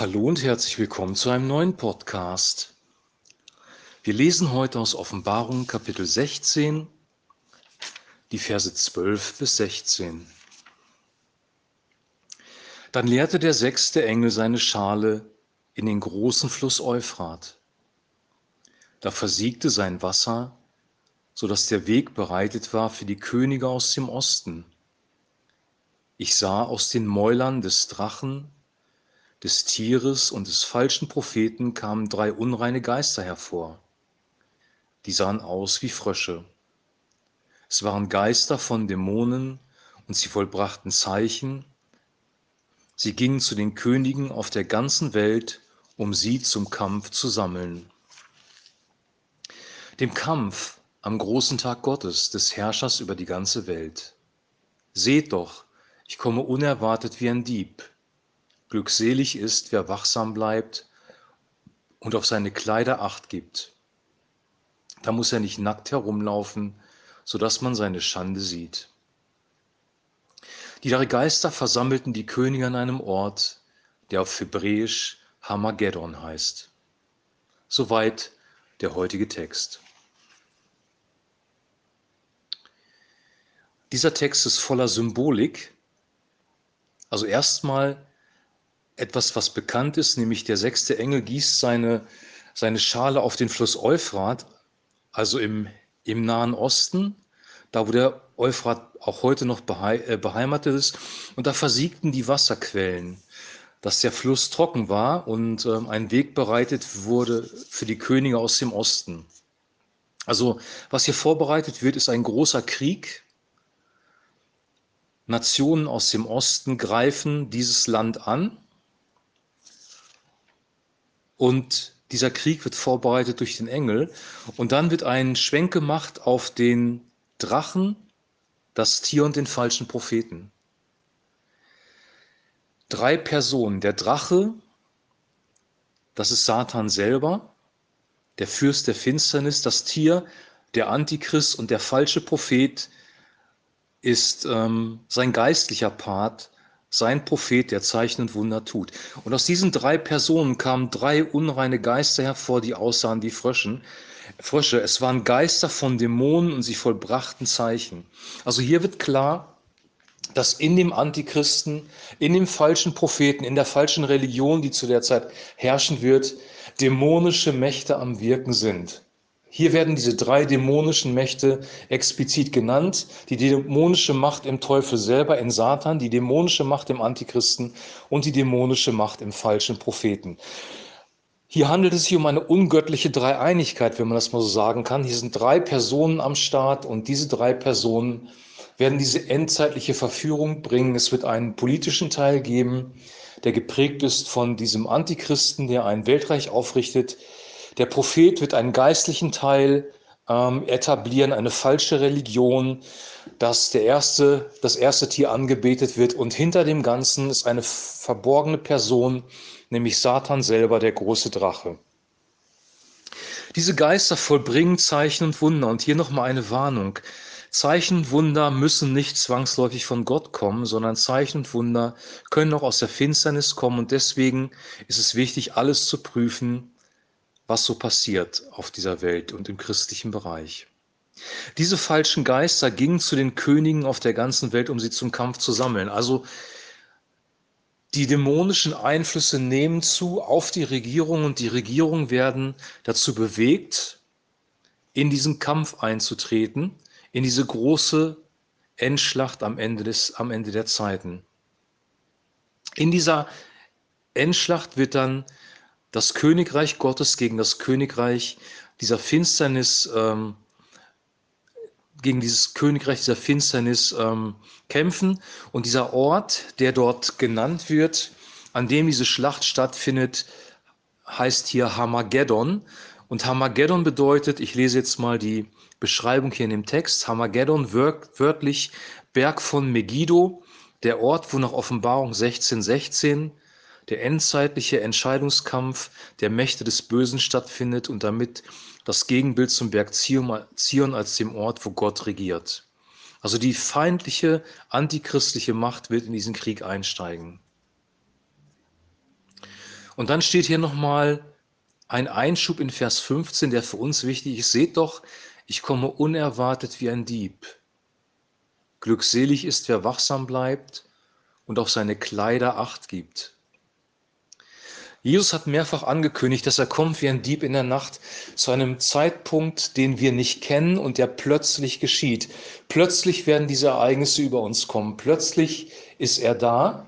Hallo und herzlich willkommen zu einem neuen Podcast. Wir lesen heute aus Offenbarung Kapitel 16, die Verse 12 bis 16. Dann leerte der sechste Engel seine Schale in den großen Fluss Euphrat. Da versiegte sein Wasser, so dass der Weg bereitet war für die Könige aus dem Osten. Ich sah aus den Mäulern des Drachen des Tieres und des falschen Propheten kamen drei unreine Geister hervor. Die sahen aus wie Frösche. Es waren Geister von Dämonen und sie vollbrachten Zeichen. Sie gingen zu den Königen auf der ganzen Welt, um sie zum Kampf zu sammeln. Dem Kampf am großen Tag Gottes, des Herrschers über die ganze Welt. Seht doch, ich komme unerwartet wie ein Dieb. Glückselig ist, wer wachsam bleibt und auf seine Kleider acht gibt. Da muss er nicht nackt herumlaufen, sodass man seine Schande sieht. Die drei Geister versammelten die Könige an einem Ort, der auf Hebräisch Hamageddon heißt. Soweit der heutige Text. Dieser Text ist voller Symbolik. Also erstmal etwas, was bekannt ist, nämlich der sechste Engel gießt seine, seine Schale auf den Fluss Euphrat, also im, im Nahen Osten, da wo der Euphrat auch heute noch äh, beheimatet ist. Und da versiegten die Wasserquellen, dass der Fluss trocken war und äh, ein Weg bereitet wurde für die Könige aus dem Osten. Also was hier vorbereitet wird, ist ein großer Krieg. Nationen aus dem Osten greifen dieses Land an und dieser Krieg wird vorbereitet durch den Engel. Und dann wird ein Schwenk gemacht auf den Drachen, das Tier und den falschen Propheten. Drei Personen. Der Drache, das ist Satan selber, der Fürst der Finsternis, das Tier, der Antichrist und der falsche Prophet ist ähm, sein geistlicher Part, sein Prophet, der Zeichen und Wunder tut. Und aus diesen drei Personen kamen drei unreine Geister hervor, die aussahen wie Fröschen. Frösche. Es waren Geister von Dämonen und sie vollbrachten Zeichen. Also hier wird klar, dass in dem Antichristen, in dem falschen Propheten, in der falschen Religion, die zu der Zeit herrschen wird, dämonische Mächte am Wirken sind. Hier werden diese drei dämonischen Mächte explizit genannt. Die dämonische Macht im Teufel selber, in Satan, die dämonische Macht im Antichristen und die dämonische Macht im falschen Propheten. Hier handelt es sich um eine ungöttliche Dreieinigkeit, wenn man das mal so sagen kann. Hier sind drei Personen am Start und diese drei Personen werden diese endzeitliche Verführung bringen. Es wird einen politischen Teil geben, der geprägt ist von diesem Antichristen, der ein Weltreich aufrichtet, der Prophet wird einen geistlichen Teil ähm, etablieren, eine falsche Religion, dass der erste, das erste Tier angebetet wird und hinter dem Ganzen ist eine verborgene Person, nämlich Satan selber, der große Drache. Diese Geister vollbringen Zeichen und Wunder. Und hier nochmal eine Warnung. Zeichen und Wunder müssen nicht zwangsläufig von Gott kommen, sondern Zeichen und Wunder können auch aus der Finsternis kommen. Und deswegen ist es wichtig, alles zu prüfen, was so passiert auf dieser Welt und im christlichen Bereich. Diese falschen Geister gingen zu den Königen auf der ganzen Welt, um sie zum Kampf zu sammeln. Also die dämonischen Einflüsse nehmen zu auf die Regierung und die Regierungen werden dazu bewegt, in diesen Kampf einzutreten, in diese große Endschlacht am Ende, des, am Ende der Zeiten. In dieser Endschlacht wird dann das Königreich Gottes gegen das Königreich dieser Finsternis, ähm, gegen dieses Königreich dieser Finsternis ähm, kämpfen. Und dieser Ort, der dort genannt wird, an dem diese Schlacht stattfindet, heißt hier Hamageddon. Und Hamageddon bedeutet, ich lese jetzt mal die Beschreibung hier in dem Text, Hamageddon wörtlich Berg von Megiddo, der Ort, wo nach Offenbarung 16, 16 der endzeitliche Entscheidungskampf der Mächte des Bösen stattfindet und damit das Gegenbild zum Berg Zion als dem Ort, wo Gott regiert. Also die feindliche, antichristliche Macht wird in diesen Krieg einsteigen. Und dann steht hier nochmal ein Einschub in Vers 15, der für uns wichtig ist. Seht doch, ich komme unerwartet wie ein Dieb. Glückselig ist, wer wachsam bleibt und auf seine Kleider acht gibt. Jesus hat mehrfach angekündigt, dass er kommt wie ein Dieb in der Nacht zu einem Zeitpunkt, den wir nicht kennen und der plötzlich geschieht. Plötzlich werden diese Ereignisse über uns kommen. Plötzlich ist er da.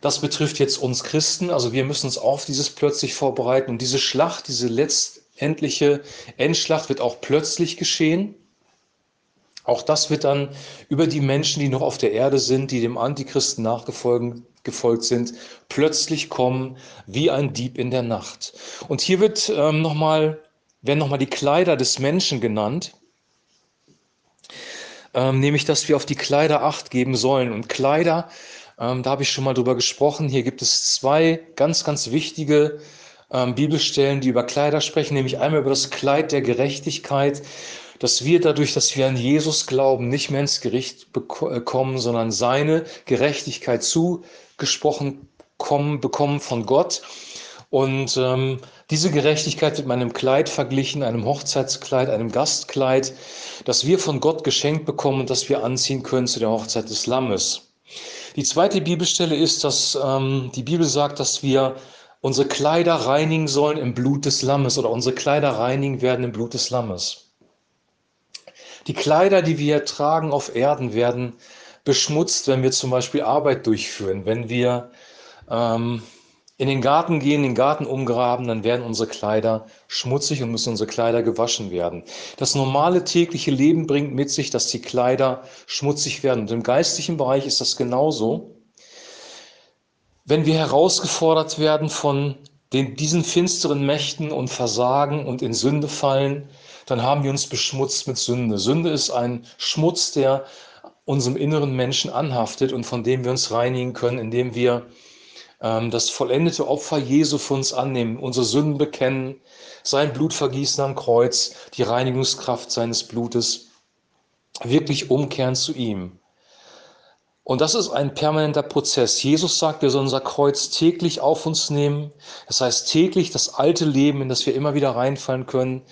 Das betrifft jetzt uns Christen. Also wir müssen uns auf dieses plötzlich vorbereiten. Und diese Schlacht, diese letztendliche Endschlacht wird auch plötzlich geschehen. Auch das wird dann über die Menschen, die noch auf der Erde sind, die dem Antichristen nachgefolgt gefolgt sind, plötzlich kommen wie ein Dieb in der Nacht. Und hier wird ähm, noch mal, werden nochmal die Kleider des Menschen genannt, ähm, nämlich dass wir auf die Kleider acht geben sollen. Und Kleider, ähm, da habe ich schon mal drüber gesprochen, hier gibt es zwei ganz, ganz wichtige ähm, Bibelstellen, die über Kleider sprechen, nämlich einmal über das Kleid der Gerechtigkeit, dass wir dadurch, dass wir an Jesus glauben, nicht mehr ins Gericht äh, kommen, sondern seine Gerechtigkeit zugesprochen kommen, bekommen von Gott. Und ähm, diese Gerechtigkeit wird mit einem Kleid verglichen, einem Hochzeitskleid, einem Gastkleid, das wir von Gott geschenkt bekommen und das wir anziehen können zu der Hochzeit des Lammes. Die zweite Bibelstelle ist, dass ähm, die Bibel sagt, dass wir unsere Kleider reinigen sollen im Blut des Lammes oder unsere Kleider reinigen werden im Blut des Lammes. Die Kleider, die wir tragen auf Erden, werden beschmutzt, wenn wir zum Beispiel Arbeit durchführen. Wenn wir ähm, in den Garten gehen, den Garten umgraben, dann werden unsere Kleider schmutzig und müssen unsere Kleider gewaschen werden. Das normale tägliche Leben bringt mit sich, dass die Kleider schmutzig werden. Und im geistlichen Bereich ist das genauso. Wenn wir herausgefordert werden von den, diesen finsteren Mächten und versagen und in Sünde fallen, dann haben wir uns beschmutzt mit Sünde. Sünde ist ein Schmutz, der unserem inneren Menschen anhaftet und von dem wir uns reinigen können, indem wir ähm, das vollendete Opfer Jesu für uns annehmen, unsere Sünden bekennen, sein Blut vergießen am Kreuz, die Reinigungskraft seines Blutes, wirklich umkehren zu ihm. Und das ist ein permanenter Prozess. Jesus sagt, wir sollen unser Kreuz täglich auf uns nehmen. Das heißt, täglich das alte Leben, in das wir immer wieder reinfallen können,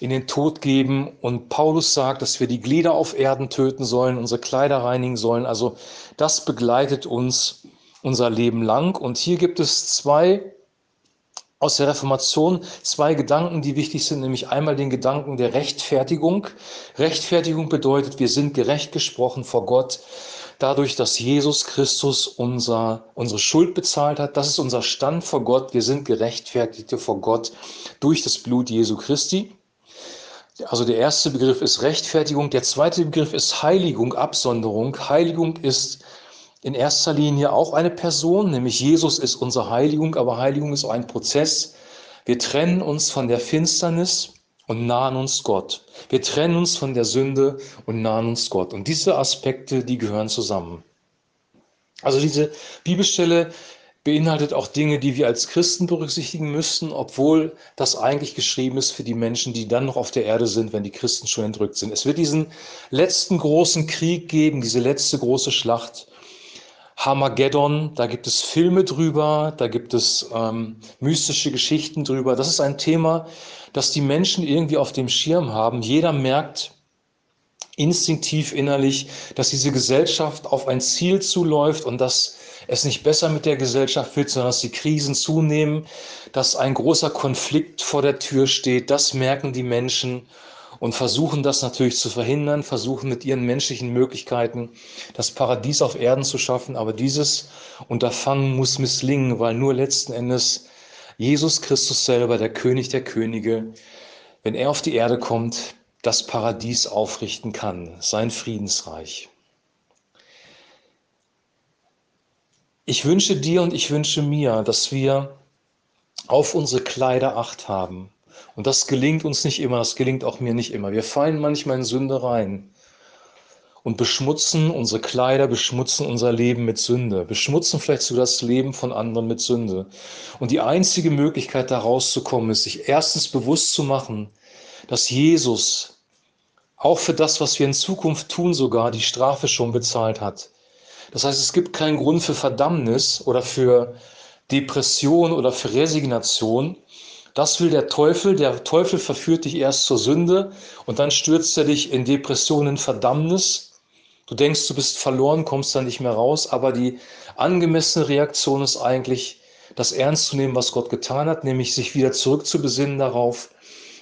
in den Tod geben. Und Paulus sagt, dass wir die Glieder auf Erden töten sollen, unsere Kleider reinigen sollen. Also das begleitet uns unser Leben lang. Und hier gibt es zwei aus der Reformation zwei Gedanken, die wichtig sind, nämlich einmal den Gedanken der Rechtfertigung. Rechtfertigung bedeutet, wir sind gerecht gesprochen vor Gott dadurch, dass Jesus Christus unser, unsere Schuld bezahlt hat. Das ist unser Stand vor Gott. Wir sind Gerechtfertigte vor Gott durch das Blut Jesu Christi. Also der erste Begriff ist Rechtfertigung. Der zweite Begriff ist Heiligung, Absonderung. Heiligung ist in erster Linie auch eine Person, nämlich Jesus ist unsere Heiligung, aber Heiligung ist auch ein Prozess. Wir trennen uns von der Finsternis und nahen uns Gott. Wir trennen uns von der Sünde und nahen uns Gott. Und diese Aspekte, die gehören zusammen. Also diese Bibelstelle beinhaltet auch Dinge, die wir als Christen berücksichtigen müssen, obwohl das eigentlich geschrieben ist für die Menschen, die dann noch auf der Erde sind, wenn die Christen schon entrückt sind. Es wird diesen letzten großen Krieg geben, diese letzte große Schlacht. Harmageddon, da gibt es Filme drüber, da gibt es ähm, mystische Geschichten drüber. Das ist ein Thema, das die Menschen irgendwie auf dem Schirm haben. Jeder merkt instinktiv innerlich, dass diese Gesellschaft auf ein Ziel zuläuft und dass es nicht besser mit der Gesellschaft wird, sondern dass die Krisen zunehmen, dass ein großer Konflikt vor der Tür steht. Das merken die Menschen und versuchen das natürlich zu verhindern, versuchen mit ihren menschlichen Möglichkeiten das Paradies auf Erden zu schaffen. Aber dieses Unterfangen muss misslingen, weil nur letzten Endes Jesus Christus selber, der König der Könige, wenn er auf die Erde kommt, das Paradies aufrichten kann, sein Friedensreich. Ich wünsche dir und ich wünsche mir, dass wir auf unsere Kleider acht haben. Und das gelingt uns nicht immer, das gelingt auch mir nicht immer. Wir fallen manchmal in Sünde rein und beschmutzen unsere Kleider, beschmutzen unser Leben mit Sünde, beschmutzen vielleicht sogar das Leben von anderen mit Sünde. Und die einzige Möglichkeit, da rauszukommen, ist, sich erstens bewusst zu machen, dass Jesus auch für das, was wir in Zukunft tun, sogar die Strafe schon bezahlt hat. Das heißt, es gibt keinen Grund für Verdammnis oder für Depression oder für Resignation. Das will der Teufel. Der Teufel verführt dich erst zur Sünde und dann stürzt er dich in Depression, in Verdammnis. Du denkst, du bist verloren, kommst da nicht mehr raus, aber die angemessene Reaktion ist eigentlich, das ernst zu nehmen, was Gott getan hat, nämlich sich wieder zurückzubesinnen darauf,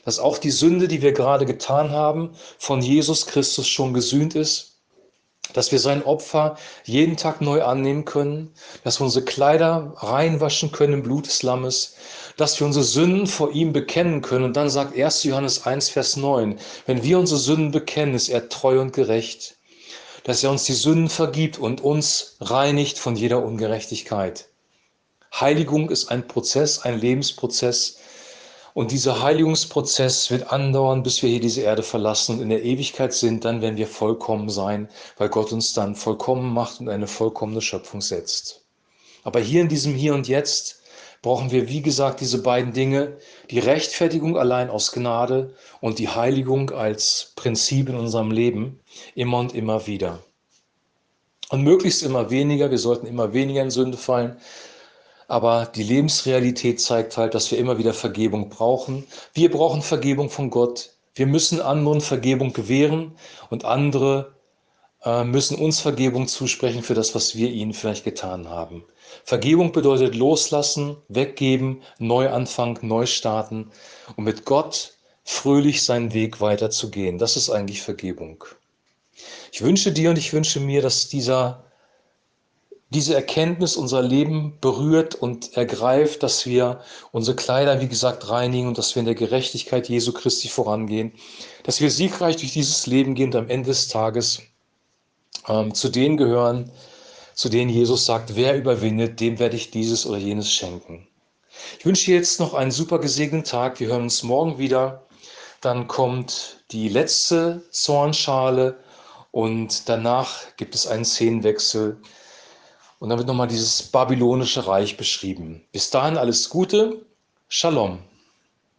dass auch die Sünde, die wir gerade getan haben, von Jesus Christus schon gesühnt ist, dass wir sein Opfer jeden Tag neu annehmen können, dass wir unsere Kleider reinwaschen können im Blut des Lammes, dass wir unsere Sünden vor ihm bekennen können. Und dann sagt 1. Johannes 1, Vers 9, wenn wir unsere Sünden bekennen, ist er treu und gerecht, dass er uns die Sünden vergibt und uns reinigt von jeder Ungerechtigkeit. Heiligung ist ein Prozess, ein Lebensprozess. Und dieser Heiligungsprozess wird andauern, bis wir hier diese Erde verlassen und in der Ewigkeit sind, dann werden wir vollkommen sein, weil Gott uns dann vollkommen macht und eine vollkommene Schöpfung setzt. Aber hier in diesem Hier und Jetzt brauchen wir, wie gesagt, diese beiden Dinge, die Rechtfertigung allein aus Gnade und die Heiligung als Prinzip in unserem Leben, immer und immer wieder. Und möglichst immer weniger, wir sollten immer weniger in Sünde fallen, aber die Lebensrealität zeigt halt, dass wir immer wieder Vergebung brauchen. Wir brauchen Vergebung von Gott. Wir müssen anderen Vergebung gewähren und andere äh, müssen uns Vergebung zusprechen für das, was wir ihnen vielleicht getan haben. Vergebung bedeutet loslassen, weggeben, Neuanfang, neu starten und mit Gott fröhlich seinen Weg weiterzugehen. Das ist eigentlich Vergebung. Ich wünsche dir und ich wünsche mir, dass dieser, diese Erkenntnis unser Leben berührt und ergreift, dass wir unsere Kleider, wie gesagt, reinigen und dass wir in der Gerechtigkeit Jesu Christi vorangehen, dass wir siegreich durch dieses Leben gehen und am Ende des Tages ähm, zu denen gehören, zu denen Jesus sagt, wer überwindet, dem werde ich dieses oder jenes schenken. Ich wünsche dir jetzt noch einen super gesegneten Tag. Wir hören uns morgen wieder. Dann kommt die letzte Zornschale und danach gibt es einen Szenenwechsel. Und dann wird nochmal dieses babylonische Reich beschrieben. Bis dahin alles Gute. Shalom.